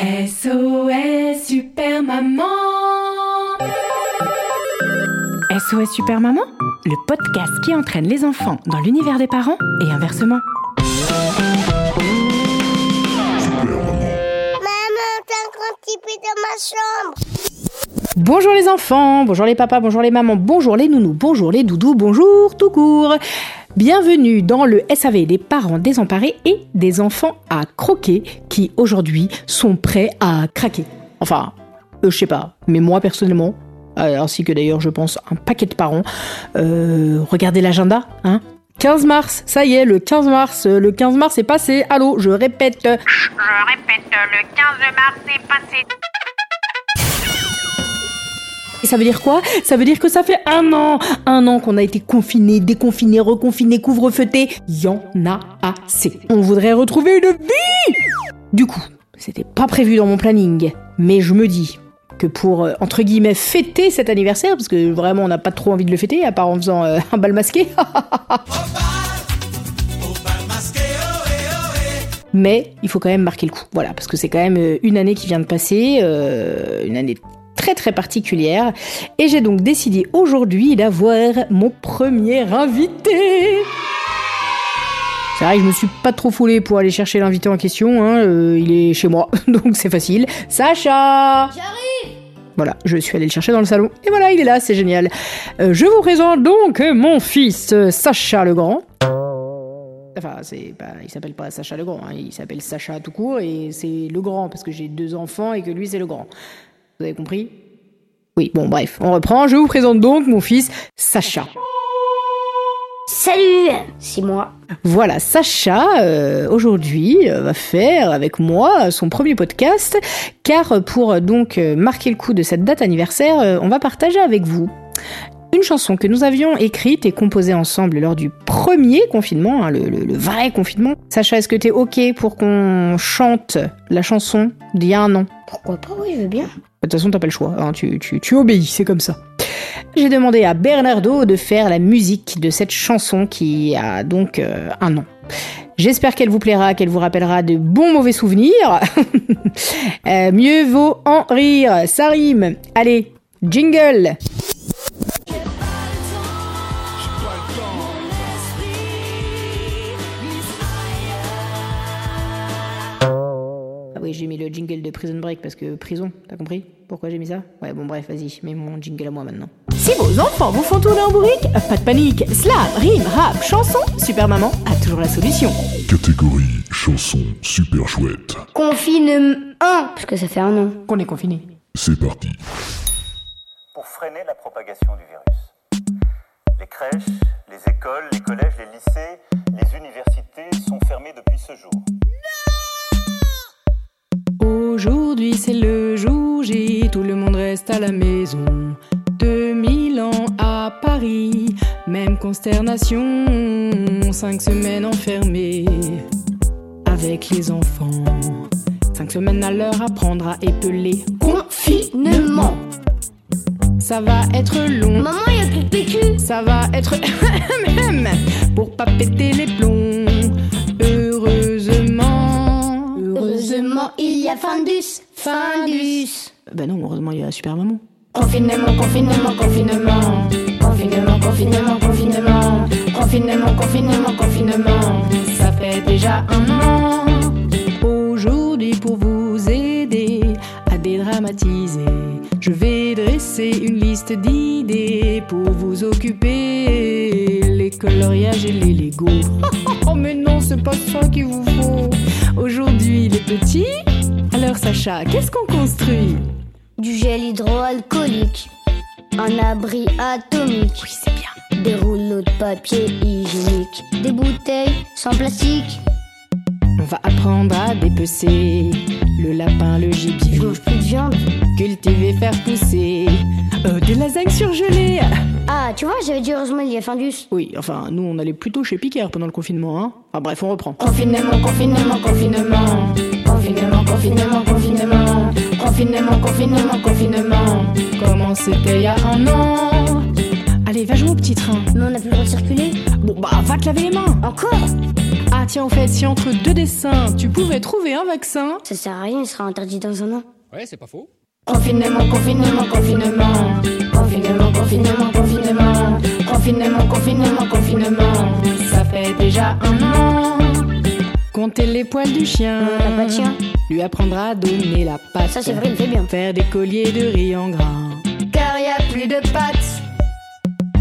SOS Super Maman SOS Super Maman, le podcast qui entraîne les enfants dans l'univers des parents et inversement. dans ma chambre. Bonjour les enfants, bonjour les papas, bonjour les mamans, bonjour les nounous, bonjour les doudous, bonjour tout court. Bienvenue dans le SAV des parents désemparés et des enfants à croquer qui aujourd'hui sont prêts à craquer. Enfin, euh, je sais pas, mais moi personnellement, euh, ainsi que d'ailleurs je pense un paquet de parents, euh, regardez l'agenda, hein 15 mars, ça y est, le 15 mars, le 15 mars est passé. Allô, je répète. Je répète, le 15 mars est passé. Et ça veut dire quoi? Ça veut dire que ça fait un an, un an qu'on a été confiné, déconfiné, reconfiné, couvre-feuté. Y en a assez. On voudrait retrouver une vie Du coup, c'était pas prévu dans mon planning, mais je me dis que pour, euh, entre guillemets, fêter cet anniversaire, parce que vraiment on n'a pas trop envie de le fêter, à part en faisant euh, un bal masqué. Mais il faut quand même marquer le coup. Voilà, parce que c'est quand même euh, une année qui vient de passer, une année très très particulière. Et j'ai donc décidé aujourd'hui d'avoir mon premier invité. C'est vrai que je me suis pas trop foulée pour aller chercher l'invité en question, hein, euh, il est chez moi, donc c'est facile. Sacha J'arrive Voilà, je suis allée le chercher dans le salon, et voilà, il est là, c'est génial. Euh, je vous présente donc mon fils, euh, Sacha Legrand. Enfin, c'est pas, il s'appelle pas Sacha Legrand, hein, il s'appelle Sacha tout court, et c'est Legrand, parce que j'ai deux enfants et que lui c'est Legrand. Vous avez compris? Oui, bon bref, on reprend, je vous présente donc mon fils, Sacha. Salut C'est moi. Voilà, Sacha, euh, aujourd'hui, euh, va faire avec moi son premier podcast, car pour euh, donc marquer le coup de cette date anniversaire, on va partager avec vous une chanson que nous avions écrite et composée ensemble lors du premier confinement, hein, le, le- le vrai confinement. Sacha, est-ce que t'es ok pour qu'on chante la chanson d'il y a un an? Pourquoi pas, oui, je veux bien. De toute façon, t'as pas le choix, hein, tu, obéis, c'est comme ça. J'ai demandé à Bernardo de faire la musique de cette chanson qui a donc euh, un an. J'espère qu'elle vous plaira, qu'elle vous rappellera de bons mauvais souvenirs. Euh, mieux vaut en rire, ça rime. Allez, jingle j'ai mis le jingle de Prison Break parce que prison, t'as compris Pourquoi j'ai mis ça Ouais, bon, bref, vas-y, mets mon jingle à moi maintenant. Si vos enfants vous font tourner en bourrique, pas de panique, slam, rime, rap, chanson, Super Maman a toujours la solution. Catégorie chanson super chouette. Confine 1, parce que ça fait un an. Qu'on est confiné. C'est parti. pour freiner la propagation du virus. Les crèches, les écoles, les collèges, les lycées, la maison. 2000 ans à Paris, même consternation. Cinq semaines enfermées avec les enfants. Cinq semaines à leur apprendre à épeler. Confinement. Ça va être long. Maman, y a plus de PQ. Ça va être pour pas péter les plombs. Heureusement. Heureusement, il y a Findus. Findus. Bah non, heureusement il y a Super Maman. Confinement, confinement, confinement. Confinement, confinement, confinement. Confinement, confinement, confinement. Ça fait déjà un an. Aujourd'hui, pour vous aider à dédramatiser, je vais dresser une liste d'idées pour vous occuper. Les coloriages et les Legos. Oh, mais non, c'est pas ça qu'il vous faut. Aujourd'hui, les petits. Alors, Sacha, qu'est-ce qu'on construit? Du gel hydroalcoolique. Un abri atomique. Oui, c'est bien. Des rouleaux de papier hygiénique. Des bouteilles sans plastique. On va apprendre à dépecer le lapin, le gibier. Je mange plus de viande. Cultiver, faire pousser euh, des lasagnes surgelées. Ah, tu vois, j'avais dit heureusement il y a Findus. Oui, enfin, nous, on allait plutôt chez Picard pendant le confinement, hein. Enfin bref, on reprend. Confinement, confinement, confinement. Confinement, confinement, confinement. Confinement, confinement, confinement. Comment c'était il y a un an Allez, va jouer au petit train. Mais on n'a plus le droit de circuler. Bon, bah, va te laver les mains. Encore? Ah, tiens, au fait, si entre deux dessins, tu pouvais trouver un vaccin, Ça sert à rien, il sera interdit dans un an. Ouais, c'est pas faux. Confinement, confinement, confinement. Confinement, confinement, confinement. Confinement, confinement, confinement. ça fait déjà un an. Compter les poils du chien. On n'a pas de chien. Lui apprendre à donner la patte. Ça, c'est vrai, il fait bien. Faire des colliers de riz en grain. Car y a plus de pattes.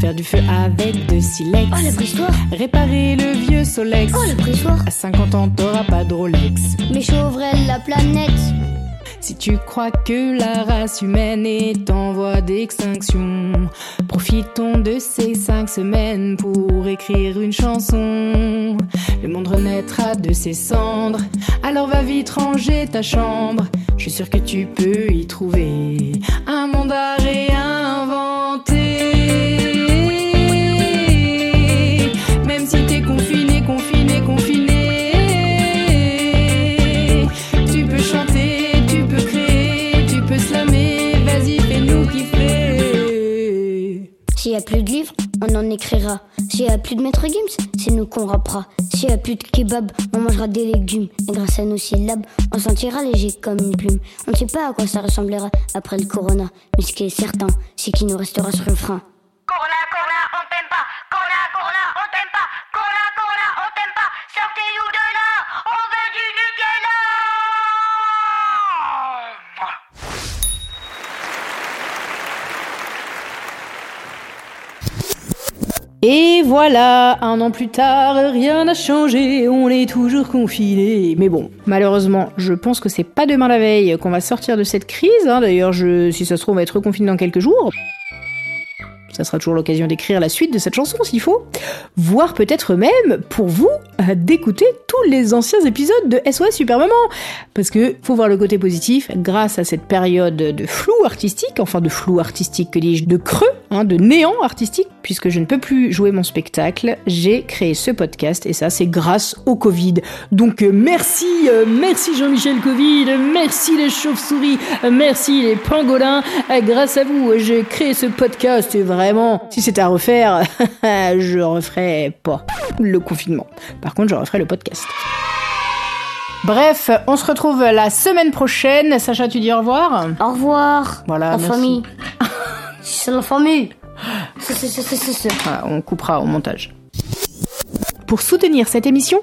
Faire du feu avec de silex. Oh, la préhistoire. Réparer le vieux Solex. Oh, la préhistoire. À 50 ans, t'auras pas de Rolex. Mais chauvrelle, la planète. Si tu crois que la race humaine est en voie d'extinction, profitons de ces cinq semaines pour écrire une chanson. Le monde renaîtra de ses cendres, alors va vite ranger ta chambre. Je suis sûr que tu peux y trouver un monde à. En écrira. S'il y a plus de maître Gims, c'est nous qu'on rappera. S'il y a plus de kebab, on mangera des légumes. Et grâce à nos syllabes, on sentira léger comme une plume. On ne sait pas à quoi ça ressemblera après le corona. Mais ce qui est certain, c'est qu'il nous restera sur le frein. Corona, corona, on t'aime pas. Corona, corona, on t'aime pas. Corona, corona, on t'aime pas. Sortez-nous de là. On veut du Nutella. Et voilà, un an plus tard, rien n'a changé, on est toujours confiné. Mais bon, malheureusement, je pense que c'est pas demain la veille qu'on va sortir de cette crise. hein. D'ailleurs, je, si ça se trouve, on va être reconfiné dans quelques jours. Ça sera toujours l'occasion d'écrire la suite de cette chanson s'il faut. Voire peut-être même, pour vous, euh, d'écouter tous les anciens épisodes de SOS Super Maman. Parce que, faut voir le côté positif, grâce à cette période de flou artistique, enfin de flou artistique, que dis-je, de creux, hein, de néant artistique, puisque je ne peux plus jouer mon spectacle, j'ai créé ce podcast et ça c'est grâce au Covid. Donc euh, merci, euh, merci Jean-Michel Covid, merci les chauves-souris, merci les pangolins, grâce à vous j'ai créé ce podcast et vraiment, si c'était à refaire, je referais pas le confinement. Par contre, je referais le podcast. Bref, on se retrouve la semaine prochaine. Sacha, tu dis au revoir Au revoir. Voilà, La merci. famille. c'est la famille. C'est, c'est, c'est. Voilà, on coupera au montage. Pour soutenir cette émission,